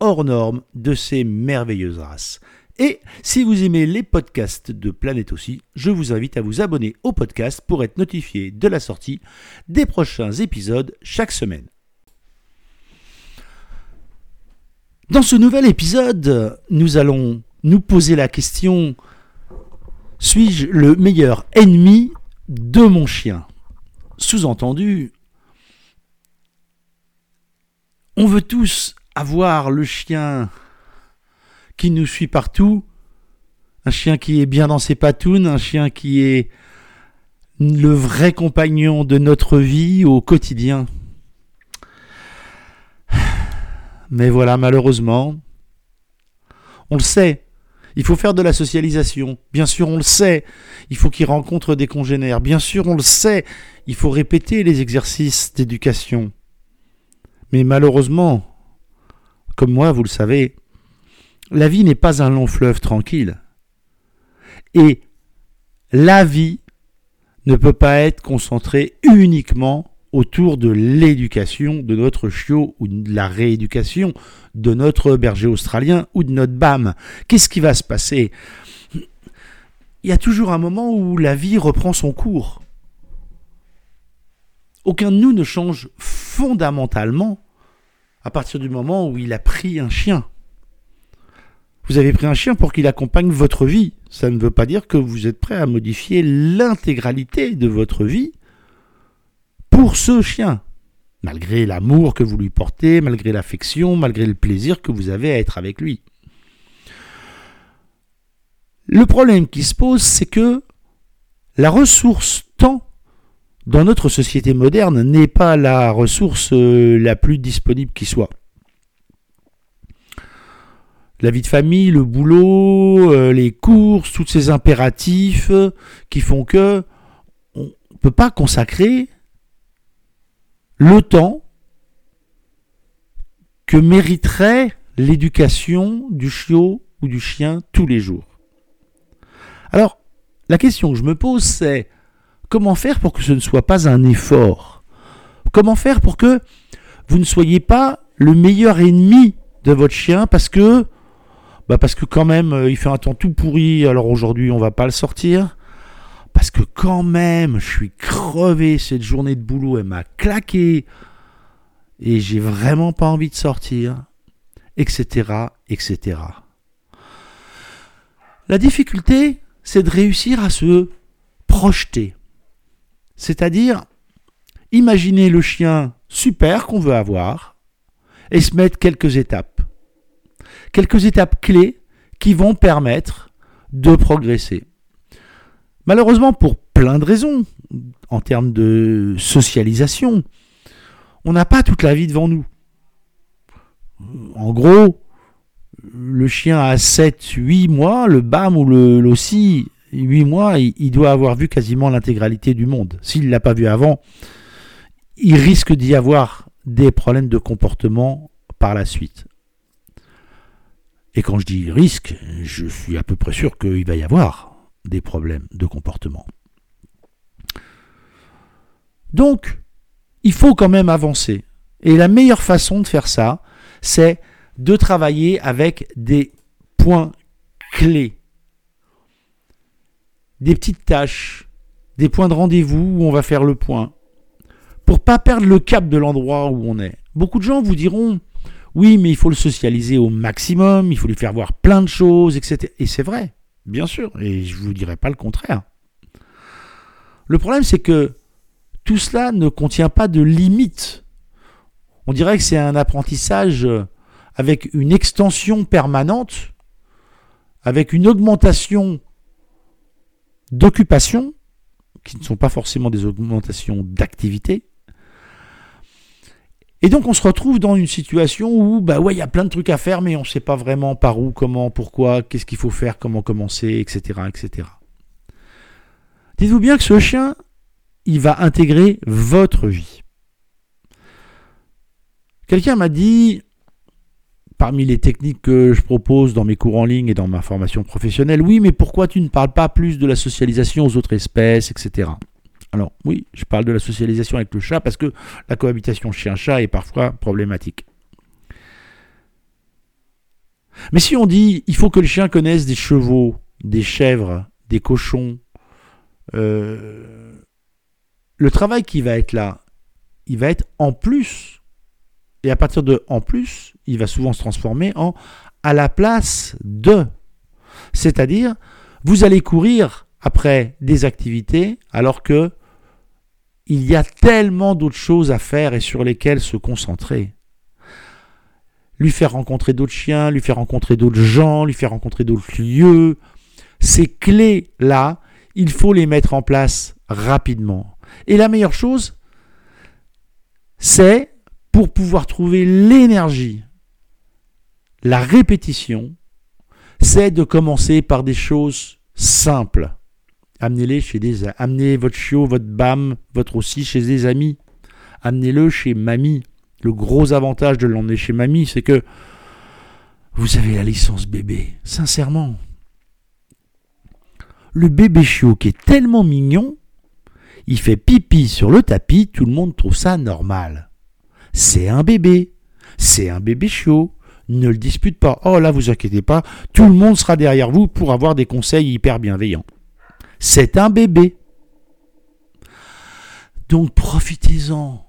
hors norme de ces merveilleuses races. Et si vous aimez les podcasts de Planète aussi, je vous invite à vous abonner au podcast pour être notifié de la sortie des prochains épisodes chaque semaine. Dans ce nouvel épisode, nous allons nous poser la question suis-je le meilleur ennemi de mon chien? Sous-entendu, on veut tous avoir le chien qui nous suit partout, un chien qui est bien dans ses patounes, un chien qui est le vrai compagnon de notre vie au quotidien. Mais voilà, malheureusement, on le sait, il faut faire de la socialisation. Bien sûr, on le sait. Il faut qu'il rencontre des congénères. Bien sûr, on le sait. Il faut répéter les exercices d'éducation. Mais malheureusement, comme moi, vous le savez, la vie n'est pas un long fleuve tranquille. Et la vie ne peut pas être concentrée uniquement autour de l'éducation de notre chiot ou de la rééducation de notre berger australien ou de notre BAM. Qu'est-ce qui va se passer? Il y a toujours un moment où la vie reprend son cours. Aucun de nous ne change fondamentalement à partir du moment où il a pris un chien. Vous avez pris un chien pour qu'il accompagne votre vie. Ça ne veut pas dire que vous êtes prêt à modifier l'intégralité de votre vie pour ce chien, malgré l'amour que vous lui portez, malgré l'affection, malgré le plaisir que vous avez à être avec lui. Le problème qui se pose, c'est que la ressource temps dans notre société moderne n'est pas la ressource euh, la plus disponible qui soit. La vie de famille, le boulot, euh, les courses, tous ces impératifs qui font que on ne peut pas consacrer le temps que mériterait l'éducation du chiot ou du chien tous les jours. Alors, la question que je me pose, c'est comment faire pour que ce ne soit pas un effort? Comment faire pour que vous ne soyez pas le meilleur ennemi de votre chien parce que bah parce que quand même euh, il fait un temps tout pourri alors aujourd'hui on va pas le sortir? Parce que quand même, je suis crevé, cette journée de boulot, elle m'a claqué, et j'ai vraiment pas envie de sortir, etc., etc. La difficulté, c'est de réussir à se projeter. C'est-à-dire, imaginer le chien super qu'on veut avoir, et se mettre quelques étapes. Quelques étapes clés qui vont permettre de progresser. Malheureusement, pour plein de raisons, en termes de socialisation, on n'a pas toute la vie devant nous. En gros, le chien a 7, 8 mois, le BAM ou le LOSI, 8 mois, il, doit avoir vu quasiment l'intégralité du monde. S'il ne l'a pas vu avant, il risque d'y avoir des problèmes de comportement par la suite. Et quand je dis risque, je suis à peu près sûr qu'il va y avoir des problèmes de comportement. Donc, il faut quand même avancer. Et la meilleure façon de faire ça, c'est de travailler avec des points clés, des petites tâches, des points de rendez-vous où on va faire le point, pour pas perdre le cap de l'endroit où on est. Beaucoup de gens vous diront, oui, mais il faut le socialiser au maximum, il faut lui faire voir plein de choses, etc. Et c'est vrai. Bien sûr, et je ne vous dirai pas le contraire. Le problème, c'est que tout cela ne contient pas de limite. On dirait que c'est un apprentissage avec une extension permanente, avec une augmentation d'occupation, qui ne sont pas forcément des augmentations d'activité. Et donc on se retrouve dans une situation où bah ouais, il y a plein de trucs à faire, mais on ne sait pas vraiment par où, comment, pourquoi, qu'est-ce qu'il faut faire, comment commencer, etc. etc. Dites-vous bien que ce chien, il va intégrer votre vie. Quelqu'un m'a dit, parmi les techniques que je propose dans mes cours en ligne et dans ma formation professionnelle, oui, mais pourquoi tu ne parles pas plus de la socialisation aux autres espèces, etc. Alors oui, je parle de la socialisation avec le chat parce que la cohabitation chien-chat est parfois problématique. Mais si on dit il faut que le chien connaisse des chevaux, des chèvres, des cochons, euh, le travail qui va être là, il va être en plus. Et à partir de en plus, il va souvent se transformer en à la place de. C'est-à-dire, vous allez courir après des activités alors que il y a tellement d'autres choses à faire et sur lesquelles se concentrer. Lui faire rencontrer d'autres chiens, lui faire rencontrer d'autres gens, lui faire rencontrer d'autres lieux. Ces clés-là, il faut les mettre en place rapidement. Et la meilleure chose, c'est pour pouvoir trouver l'énergie, la répétition, c'est de commencer par des choses simples. Amenez-les chez des amenez votre chiot, votre bam, votre aussi chez des amis. Amenez-le chez mamie. Le gros avantage de l'emmener chez mamie, c'est que vous avez la licence bébé. Sincèrement. Le bébé chiot qui est tellement mignon, il fait pipi sur le tapis, tout le monde trouve ça normal. C'est un bébé. C'est un bébé chiot. Ne le dispute pas. Oh là, vous inquiétez pas, tout le monde sera derrière vous pour avoir des conseils hyper bienveillants c'est un bébé. Donc profitez-en.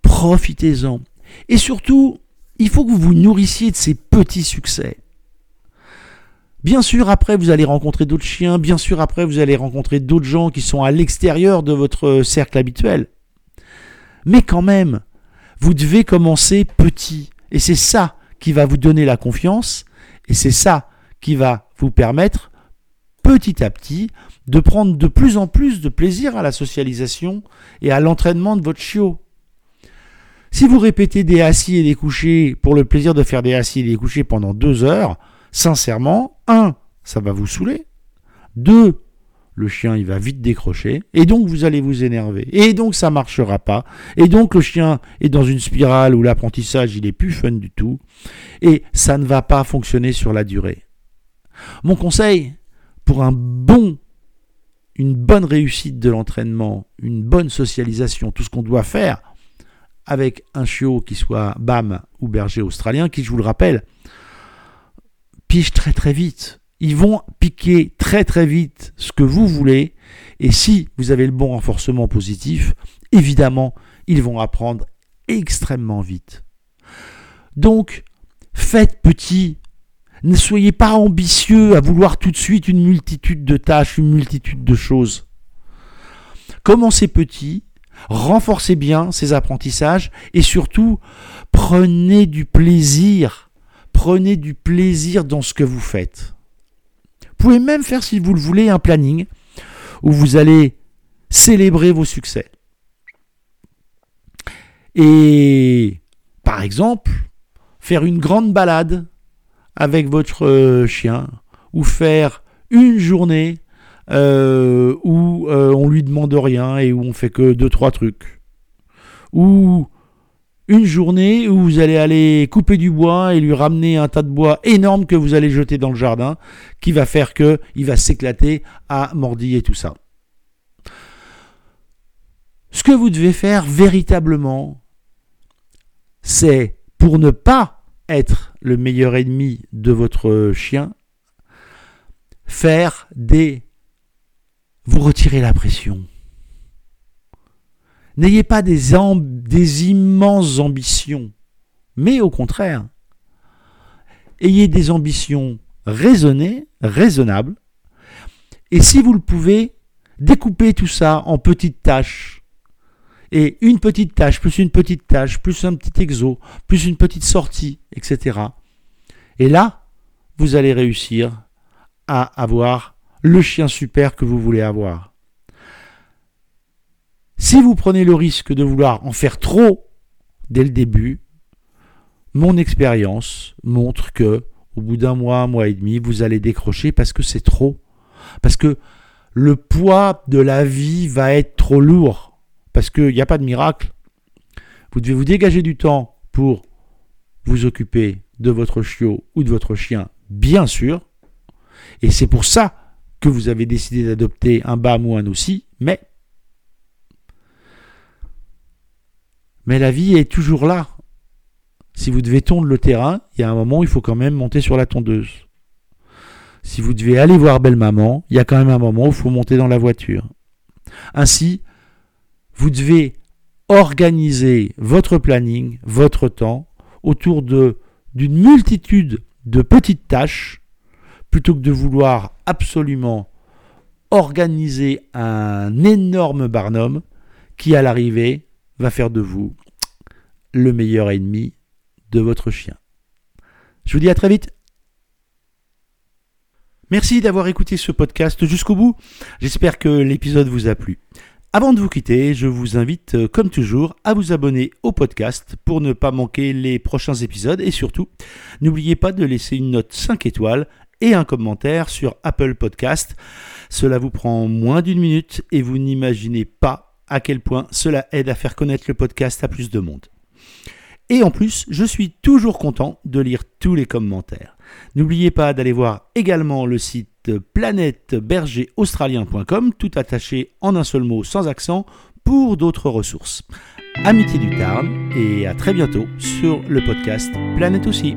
Profitez-en. Et surtout, il faut que vous vous nourrissiez de ces petits succès. Bien sûr, après, vous allez rencontrer d'autres chiens. Bien sûr, après, vous allez rencontrer d'autres gens qui sont à l'extérieur de votre cercle habituel. Mais quand même, vous devez commencer petit. Et c'est ça qui va vous donner la confiance. Et c'est ça qui va vous permettre, petit à petit, de prendre de plus en plus de plaisir à la socialisation et à l'entraînement de votre chiot. Si vous répétez des assis et des couchés pour le plaisir de faire des assis et des couchés pendant deux heures, sincèrement, un, ça va vous saouler. Deux, le chien il va vite décrocher et donc vous allez vous énerver et donc ça marchera pas et donc le chien est dans une spirale où l'apprentissage il est plus fun du tout et ça ne va pas fonctionner sur la durée. Mon conseil pour un bon une bonne réussite de l'entraînement, une bonne socialisation, tout ce qu'on doit faire avec un chiot qui soit BAM ou berger australien, qui, je vous le rappelle, piche très très vite. Ils vont piquer très très vite ce que vous voulez, et si vous avez le bon renforcement positif, évidemment, ils vont apprendre extrêmement vite. Donc, faites petit, ne soyez pas ambitieux à vouloir tout de suite une multitude de tâches, une multitude de choses. Commencez petit, renforcez bien ces apprentissages et surtout prenez du plaisir. Prenez du plaisir dans ce que vous faites. Vous pouvez même faire, si vous le voulez, un planning où vous allez célébrer vos succès. Et par exemple, faire une grande balade avec votre euh, chien ou faire une journée euh, où euh, on lui demande rien et où on fait que deux trois trucs une journée où vous allez aller couper du bois et lui ramener un tas de bois énorme que vous allez jeter dans le jardin qui va faire que il va s'éclater à mordiller tout ça. Ce que vous devez faire véritablement, c'est pour ne pas être le meilleur ennemi de votre chien, faire des... Vous retirez la pression. N'ayez pas des, immenses ambitions, mais au contraire, ayez des ambitions raisonnées, raisonnables, et si vous le pouvez, découpez tout ça en petites tâches et une petite tâche, plus une petite tâche, plus un petit exo, plus une petite sortie, etc. Et là, vous allez réussir à avoir le chien super que vous voulez avoir. Si vous prenez le risque de vouloir en faire trop, dès le début, mon expérience montre que au bout d'un mois, un mois et demi, vous allez décrocher parce que c'est trop. Parce que le poids de la vie va être trop lourd. Parce qu'il n'y a pas de miracle. Vous devez vous dégager du temps pour vous occuper de votre chiot ou de votre chien, bien sûr. Et c'est pour ça que vous avez décidé d'adopter un BAM ou un aussi, mais mais la vie est toujours là. Si vous devez tondre le terrain, il y a un moment où il faut quand même monter sur la tondeuse. Si vous devez aller voir belle maman, il y a quand même un moment où il faut monter dans la voiture. Ainsi, vous devez organiser votre planning, votre temps, autour d'une multitude de petites tâches, plutôt que de vouloir absolument organiser un énorme barnum qui, à l'arrivée, va faire de vous le meilleur ennemi de votre chien. Je vous dis à très vite. Merci d'avoir écouté ce podcast jusqu'au bout. J'espère que l'épisode vous a plu. Avant de vous quitter, je vous invite, euh, comme toujours, à vous abonner au podcast pour ne pas manquer les prochains épisodes et surtout, n'oubliez pas de laisser une note 5 étoiles et un commentaire sur Apple Podcast. Cela vous prend moins d'une minute et vous n'imaginez pas à quel point cela aide à faire connaître le podcast à plus de monde. Et en plus, je suis toujours content de lire tous les commentaires. N'oubliez pas d'aller voir également le site planètebergeraustralien.com, tout attaché en un seul mot sans accent, pour d'autres ressources. Amitié du Tarn et à très bientôt sur le podcast Planète aussi.